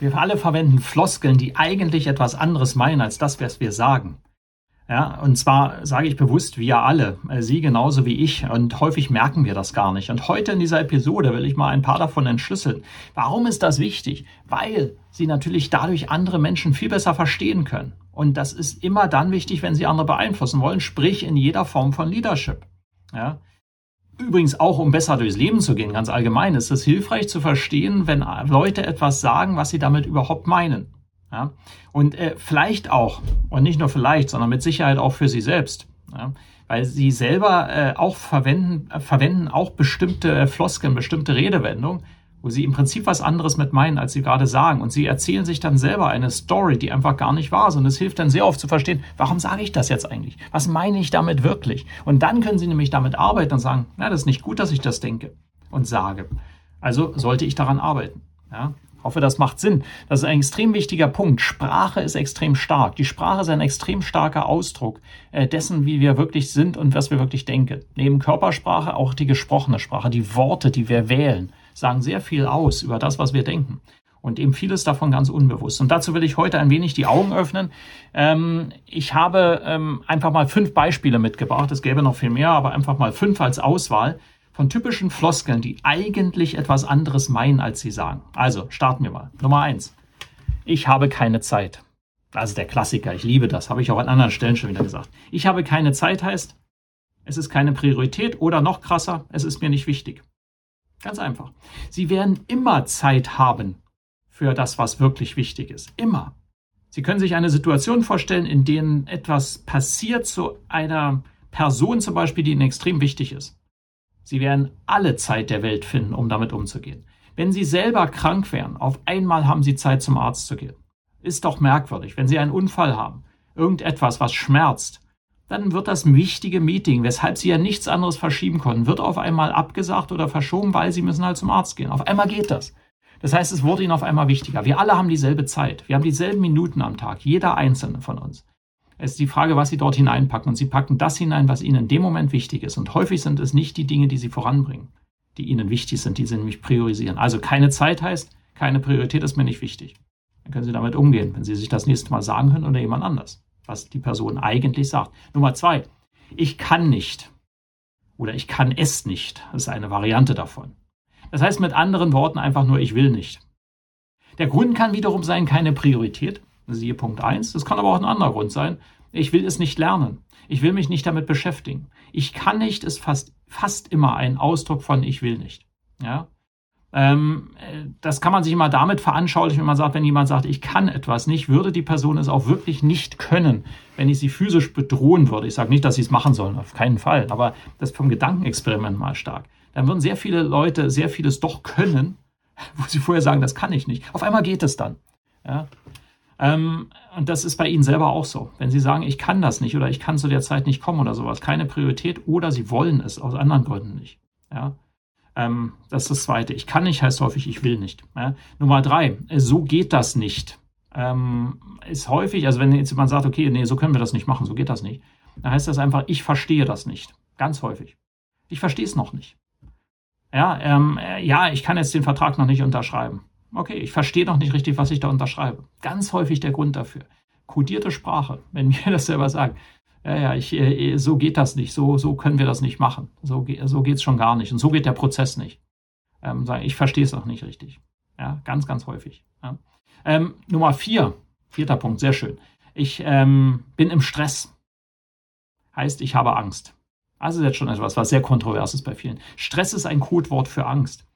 Wir alle verwenden Floskeln, die eigentlich etwas anderes meinen als das, was wir sagen. Ja, und zwar sage ich bewusst wir alle, äh, Sie genauso wie ich. Und häufig merken wir das gar nicht. Und heute in dieser Episode will ich mal ein paar davon entschlüsseln. Warum ist das wichtig? Weil Sie natürlich dadurch andere Menschen viel besser verstehen können. Und das ist immer dann wichtig, wenn Sie andere beeinflussen wollen, sprich in jeder Form von Leadership. Ja, Übrigens auch, um besser durchs Leben zu gehen, ganz allgemein, ist es hilfreich zu verstehen, wenn Leute etwas sagen, was sie damit überhaupt meinen. Ja? Und äh, vielleicht auch, und nicht nur vielleicht, sondern mit Sicherheit auch für sie selbst. Ja? Weil sie selber äh, auch verwenden, äh, verwenden auch bestimmte äh, Floskeln, bestimmte Redewendungen, wo sie im Prinzip was anderes mit meinen, als sie gerade sagen. Und sie erzählen sich dann selber eine Story, die einfach gar nicht wahr ist. Und es hilft dann sehr oft zu verstehen, warum sage ich das jetzt eigentlich? Was meine ich damit wirklich? Und dann können sie nämlich damit arbeiten und sagen, na, das ist nicht gut, dass ich das denke und sage. Also sollte ich daran arbeiten. Ja? hoffe, das macht Sinn. Das ist ein extrem wichtiger Punkt. Sprache ist extrem stark. Die Sprache ist ein extrem starker Ausdruck äh, dessen, wie wir wirklich sind und was wir wirklich denken. Neben Körpersprache auch die gesprochene Sprache, die Worte, die wir wählen sagen sehr viel aus über das, was wir denken. Und eben vieles davon ganz unbewusst. Und dazu will ich heute ein wenig die Augen öffnen. Ähm, ich habe ähm, einfach mal fünf Beispiele mitgebracht. Es gäbe noch viel mehr, aber einfach mal fünf als Auswahl von typischen Floskeln, die eigentlich etwas anderes meinen, als sie sagen. Also starten wir mal. Nummer eins. Ich habe keine Zeit. Ist der Klassiker. Ich liebe das. Habe ich auch an anderen Stellen schon wieder gesagt. Ich habe keine Zeit heißt, es ist keine Priorität oder noch krasser, es ist mir nicht wichtig. Ganz einfach. Sie werden immer Zeit haben für das, was wirklich wichtig ist. Immer. Sie können sich eine Situation vorstellen, in der etwas passiert zu einer Person zum Beispiel, die Ihnen extrem wichtig ist. Sie werden alle Zeit der Welt finden, um damit umzugehen. Wenn Sie selber krank wären, auf einmal haben Sie Zeit zum Arzt zu gehen. Ist doch merkwürdig, wenn Sie einen Unfall haben, irgendetwas, was schmerzt, dann wird das wichtige Meeting, weshalb sie ja nichts anderes verschieben konnten, wird auf einmal abgesagt oder verschoben, weil sie müssen halt zum Arzt gehen. Auf einmal geht das. Das heißt, es wurde ihnen auf einmal wichtiger. Wir alle haben dieselbe Zeit. Wir haben dieselben Minuten am Tag. Jeder einzelne von uns. Es ist die Frage, was sie dort hineinpacken. Und sie packen das hinein, was ihnen in dem Moment wichtig ist. Und häufig sind es nicht die Dinge, die sie voranbringen, die ihnen wichtig sind, die sie nämlich priorisieren. Also keine Zeit heißt, keine Priorität ist mir nicht wichtig. Dann können sie damit umgehen, wenn sie sich das nächste Mal sagen können oder jemand anders was die Person eigentlich sagt. Nummer zwei, ich kann nicht oder ich kann es nicht. Das ist eine Variante davon. Das heißt mit anderen Worten einfach nur, ich will nicht. Der Grund kann wiederum sein, keine Priorität. Siehe Punkt 1. Das kann aber auch ein anderer Grund sein. Ich will es nicht lernen. Ich will mich nicht damit beschäftigen. Ich kann nicht ist fast, fast immer ein Ausdruck von ich will nicht. Ja? Ähm, das kann man sich immer damit veranschaulichen, wenn man sagt, wenn jemand sagt, ich kann etwas nicht, würde die Person es auch wirklich nicht können, wenn ich sie physisch bedrohen würde. Ich sage nicht, dass sie es machen sollen, auf keinen Fall, aber das vom Gedankenexperiment mal stark. Dann würden sehr viele Leute sehr vieles doch können, wo sie vorher sagen, das kann ich nicht. Auf einmal geht es dann. Ja? Ähm, und das ist bei Ihnen selber auch so. Wenn Sie sagen, ich kann das nicht oder ich kann zu der Zeit nicht kommen oder sowas, keine Priorität oder Sie wollen es aus anderen Gründen nicht. Ja? Ähm, das ist das Zweite. Ich kann nicht heißt häufig, ich will nicht. Ja? Nummer drei, so geht das nicht. Ähm, ist häufig, also wenn jetzt jemand sagt, okay, nee, so können wir das nicht machen, so geht das nicht, dann heißt das einfach, ich verstehe das nicht. Ganz häufig. Ich verstehe es noch nicht. Ja, ähm, äh, ja, ich kann jetzt den Vertrag noch nicht unterschreiben. Okay, ich verstehe noch nicht richtig, was ich da unterschreibe. Ganz häufig der Grund dafür. Kodierte Sprache, wenn mir das selber sagt ja, ja, ich, äh, so geht das nicht, so, so können wir das nicht machen. So, so geht's schon gar nicht. Und so geht der Prozess nicht. Ähm, sagen, ich verstehe es auch nicht richtig. Ja, ganz, ganz häufig. Ja. Ähm, Nummer vier, vierter Punkt, sehr schön. Ich ähm, bin im Stress. Heißt, ich habe Angst. Also jetzt schon etwas, was sehr kontrovers ist bei vielen. Stress ist ein Codewort für Angst.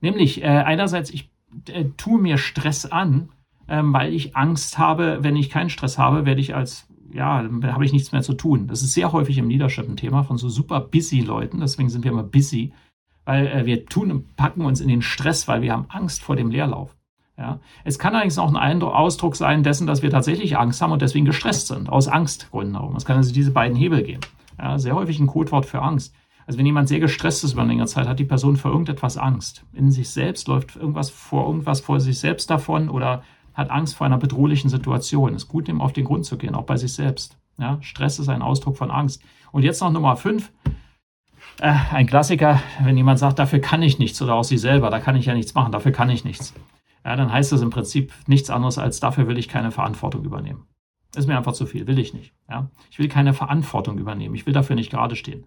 Nämlich, äh, einerseits, ich äh, tue mir Stress an, ähm, weil ich Angst habe, wenn ich keinen Stress habe, werde ich als ja, da habe ich nichts mehr zu tun. Das ist sehr häufig im Leadership ein Thema von so super busy Leuten. Deswegen sind wir immer busy, weil äh, wir tun und packen uns in den Stress, weil wir haben Angst vor dem Leerlauf. Ja. Es kann allerdings auch ein Ausdruck sein dessen, dass wir tatsächlich Angst haben und deswegen gestresst sind, aus Angstgründen herum. Es kann also diese beiden Hebel geben. Ja, sehr häufig ein Codewort für Angst. Also wenn jemand sehr gestresst ist über eine längere Zeit, hat die Person vor irgendetwas Angst. In sich selbst läuft irgendwas vor irgendwas vor sich selbst davon oder hat Angst vor einer bedrohlichen Situation. Ist gut, dem auf den Grund zu gehen, auch bei sich selbst. Ja, Stress ist ein Ausdruck von Angst. Und jetzt noch Nummer fünf. Äh, ein Klassiker, wenn jemand sagt, dafür kann ich nichts oder auch sie selber, da kann ich ja nichts machen, dafür kann ich nichts. Ja, dann heißt das im Prinzip nichts anderes als dafür will ich keine Verantwortung übernehmen. Ist mir einfach zu viel, will ich nicht. Ja? Ich will keine Verantwortung übernehmen, ich will dafür nicht gerade stehen.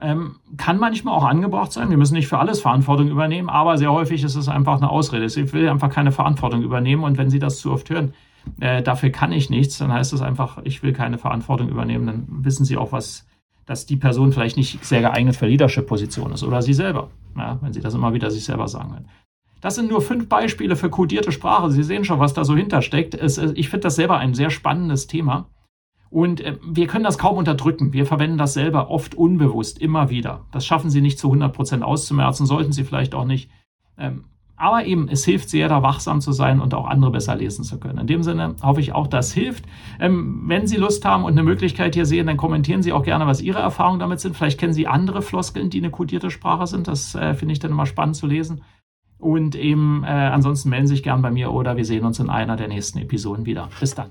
Ähm, kann manchmal auch angebracht sein. Wir müssen nicht für alles Verantwortung übernehmen, aber sehr häufig ist es einfach eine Ausrede. Ich will einfach keine Verantwortung übernehmen und wenn Sie das zu oft hören, äh, dafür kann ich nichts, dann heißt es einfach, ich will keine Verantwortung übernehmen. Dann wissen Sie auch, was, dass die Person vielleicht nicht sehr geeignet für Leadership-Position ist oder Sie selber, ja, wenn Sie das immer wieder sich selber sagen werden. Das sind nur fünf Beispiele für kodierte Sprache. Sie sehen schon, was da so hintersteckt. Es, ich finde das selber ein sehr spannendes Thema. Und äh, wir können das kaum unterdrücken. Wir verwenden das selber oft unbewusst, immer wieder. Das schaffen Sie nicht zu 100 Prozent auszumerzen, sollten Sie vielleicht auch nicht. Ähm, aber eben, es hilft sehr, da wachsam zu sein und auch andere besser lesen zu können. In dem Sinne hoffe ich auch, das hilft. Ähm, wenn Sie Lust haben und eine Möglichkeit hier sehen, dann kommentieren Sie auch gerne, was Ihre Erfahrungen damit sind. Vielleicht kennen Sie andere Floskeln, die eine kodierte Sprache sind. Das äh, finde ich dann immer spannend zu lesen. Und eben äh, ansonsten melden Sie sich gern bei mir oder wir sehen uns in einer der nächsten Episoden wieder. Bis dann.